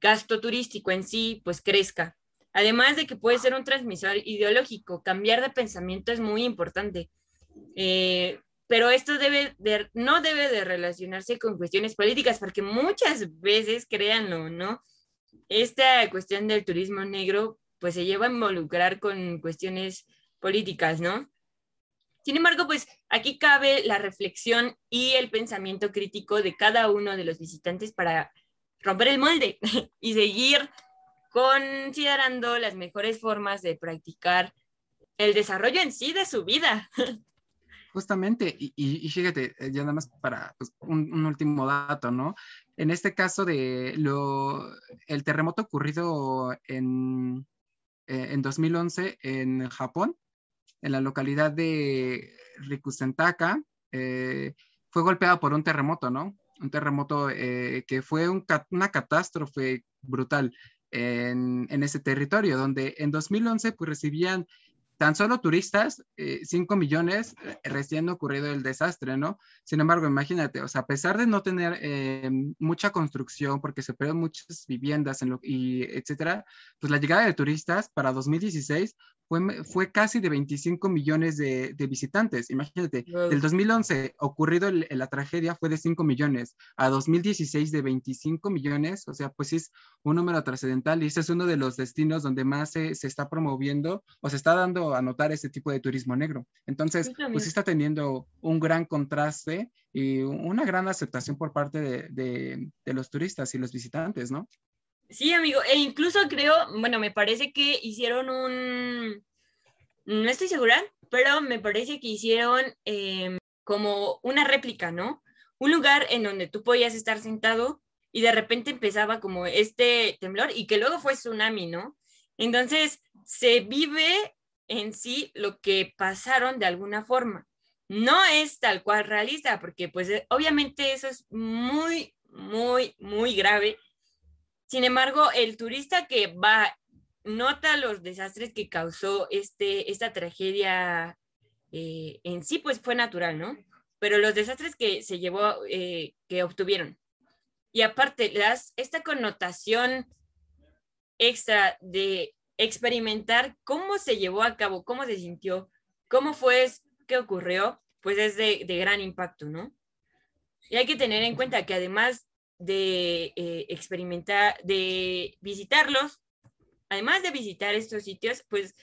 gasto turístico en sí pues crezca. Además de que puede ser un transmisor ideológico, cambiar de pensamiento es muy importante. Eh, pero esto debe de, no debe de relacionarse con cuestiones políticas, porque muchas veces, créanlo, ¿no? Esta cuestión del turismo negro, pues se lleva a involucrar con cuestiones políticas, ¿no? Sin embargo, pues aquí cabe la reflexión y el pensamiento crítico de cada uno de los visitantes para romper el molde [LAUGHS] y seguir considerando las mejores formas de practicar el desarrollo en sí de su vida. [LAUGHS] Justamente, y, fíjate, eh, ya nada más para pues, un, último dato, ¿no? En este caso de lo, el terremoto ocurrido en, eh, en 2011 en Japón, en la localidad de Rikusentaka, eh, fue golpeado por un terremoto, ¿no? un terremoto eh, que fue una catástrofe brutal en, en, ese territorio, donde en 2011 pues recibían tan solo turistas, 5 eh, millones eh, recién ocurrido el desastre, ¿no? Sin embargo, imagínate, o sea, a pesar de no tener mucha construcción, porque se perdieron muchas viviendas en lo, y etcétera, pues la llegada de turistas para 2016 fue, fue casi de 25 millones de, de visitantes. Imagínate, del 2011 ocurrido el, la tragedia fue de 5 millones, a 2016 de 25 millones, o sea, pues es un número trascendental y ese es uno de los destinos donde más se, se, está promoviendo o se está dando a notar este tipo de turismo negro. Entonces, pues está teniendo un gran contraste y una gran aceptación por parte de, de, de los turistas y los visitantes, ¿no? Sí, amigo, e incluso creo, bueno, me parece que hicieron un, no estoy segura, pero me parece que hicieron em, como una réplica, ¿no? Un lugar en donde tú podías estar sentado y de repente empezaba como este temblor y que luego fue tsunami, ¿no? Entonces, se vive en sí lo que pasaron de alguna forma. No es tal cual realista, porque pues obviamente eso es muy, muy, muy grave sin embargo, el turista que va, nota los desastres que causó este, esta tragedia eh, en sí, pues fue natural, ¿no? Pero los desastres que se llevó, eh, que obtuvieron. Y aparte, le das esta connotación extra de experimentar cómo se llevó a cabo, cómo se sintió, cómo fue que ocurrió, pues es de, de gran impacto, ¿no? Y hay que tener en cuenta que además de eh, experimentar, de visitarlos, además de visitar estos sitios, pues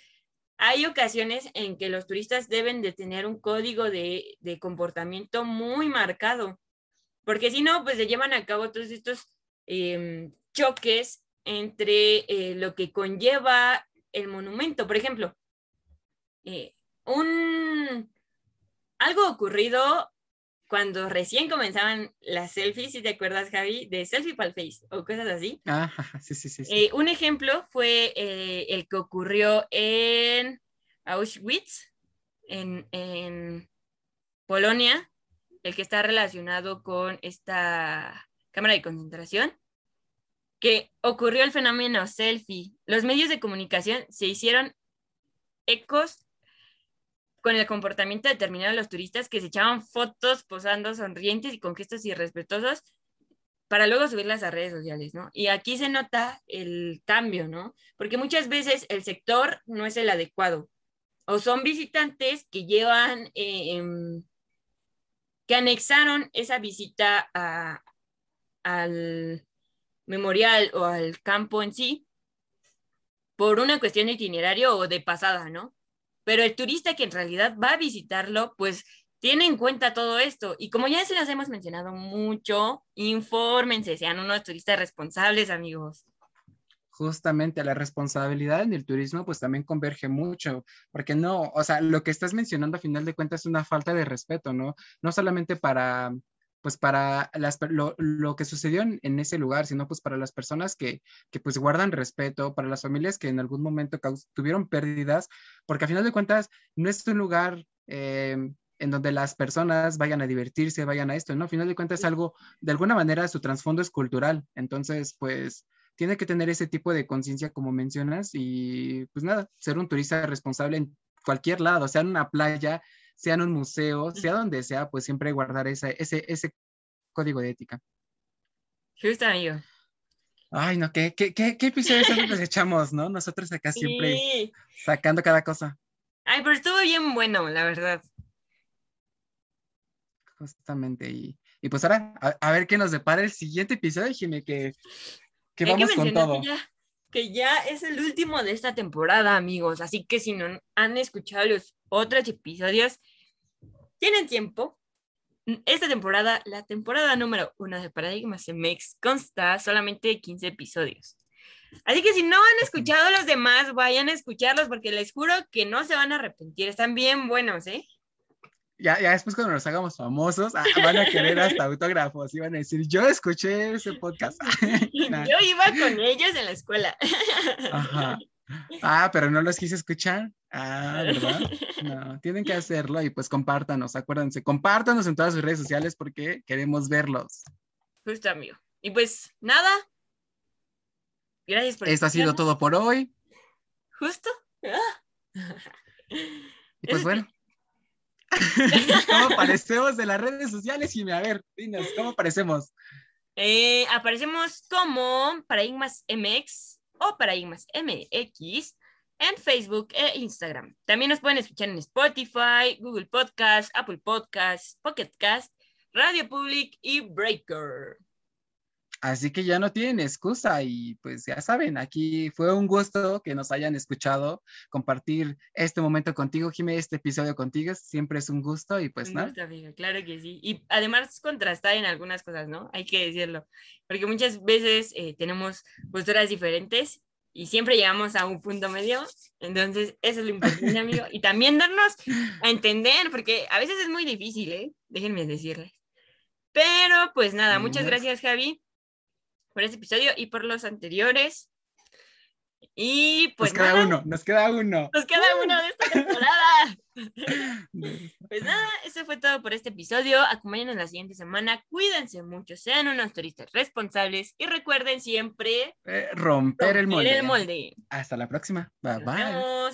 hay ocasiones en que los turistas deben de tener un código de, de comportamiento muy marcado, porque si no, pues se llevan a cabo todos estos em, choques entre eh, lo que conlleva el monumento. Por ejemplo, eh, un algo ocurrido cuando recién comenzaban las selfies, si te acuerdas, Javi, de selfie para el face o cosas así. Ah, [LAUGHS] sí, sí, sí. Eh, un ejemplo fue eh, el que ocurrió en Auschwitz, en, en, Polonia, el que está relacionado con esta cámara de concentración, que ocurrió el fenómeno selfie. Los medios de comunicación se hicieron ecos con el comportamiento determinado de los turistas que se echaban fotos posando sonrientes y con gestos irrespetuosos para luego subirlas a redes sociales, ¿no? Y aquí se nota el cambio, ¿no? Porque muchas veces el sector no es el adecuado o son visitantes que llevan, em, que anexaron esa visita al memorial o al campo en sí por una cuestión de itinerario o de pasada, ¿no? Pero el turista que en realidad va a visitarlo, pues tiene en cuenta todo esto. Y como ya se las hemos mencionado mucho, infórmense, sean unos turistas responsables, amigos. Justamente la responsabilidad en el turismo pues también converge mucho, porque no, o sea, lo que estás mencionando a final de cuentas es una falta de respeto, ¿no? No solamente para pues para las, lo, lo, que sucedió en, en, ese lugar, sino pues para las personas que, que, pues guardan respeto, para las familias que en algún momento tuvieron pérdidas, porque a final de cuentas no es un lugar eh, en donde las personas vayan a divertirse, vayan a esto, ¿no? A final de cuentas es algo, de alguna manera su trasfondo es cultural, entonces pues tiene que tener ese tipo de conciencia como mencionas y pues nada, ser un turista responsable en cualquier lado, sea en una playa, sea en un museo, sea donde sea, pues siempre guardar ese, ese, ese código de ética. Justo, amigo. Ay, no, ¿qué, qué, qué, qué episodios nos echamos, no? Nosotros acá siempre sacando cada cosa. Ay, pero estuvo bien bueno, la verdad. Justamente, y, y pues ahora, a, ver qué nos depara el siguiente episodio, Jimmy, que, que vamos con todo. Que ya, que ya es el último de esta temporada, amigos, así que si no han escuchado los otros episodios, tienen tiempo. Esta temporada, la temporada número uno de Paradigmas MX, consta solamente de 15 episodios. Así que si no han escuchado los demás, vayan a escucharlos porque les juro que no se van a arrepentir. Están bien buenos, ¿eh? Ya, ya después cuando nos hagamos famosos, ah, van a querer hasta autógrafos y van a decir, yo escuché ese podcast. [LAUGHS] [LAUGHS] Yo iba con ellos en la escuela. Ajá. Ah, pero no los quise escuchar. Ah, [LAUGHS] ¿verdad? No, tienen que hacerlo y pues compártanos, acuérdense, compártanos en todas sus redes sociales porque queremos verlos. Justo, amigo. Y pues nada. Gracias por Esto ha sido todo por hoy. Justo. [LAUGHS] Y pues bueno. [LAUGHS] ¿Cómo aparecemos en las redes sociales? Y a ver, dinos, ¿cómo aparecemos? Eh, aparecemos como Paradigmas MX o Paradigmas MX en Facebook e Instagram. También nos pueden escuchar en Spotify, Google Podcast, Apple Podcast, Pocket Cast, Radio Public y Breaker. Así que ya no tienen excusa y pues ya saben, aquí fue un gusto que nos hayan escuchado, compartir este momento contigo, Jimé, este episodio contigo, siempre es un gusto y pues nada. claro que sí. Y además contrastar en algunas cosas, ¿no? Hay que decirlo, porque muchas veces eh, tenemos posturas diferentes y siempre llegamos a un punto medio, entonces eso es lo importante, [LAUGHS] amigo, y también darnos a entender, porque a veces es muy difícil, ¿eh? Déjenme decirles. Pero pues nada, muchas gracias Javi por este episodio y por los anteriores. Y pues. Nos queda uno, nos queda uno. Nos queda uno de esta temporada. [LAUGHS] pues nada, eso fue todo por este episodio. Acompáñenos la siguiente semana. Cuídense mucho, sean unos turistas responsables y recuerden siempre eh, romper, el, molde. el molde. Hasta la próxima. Bye bye.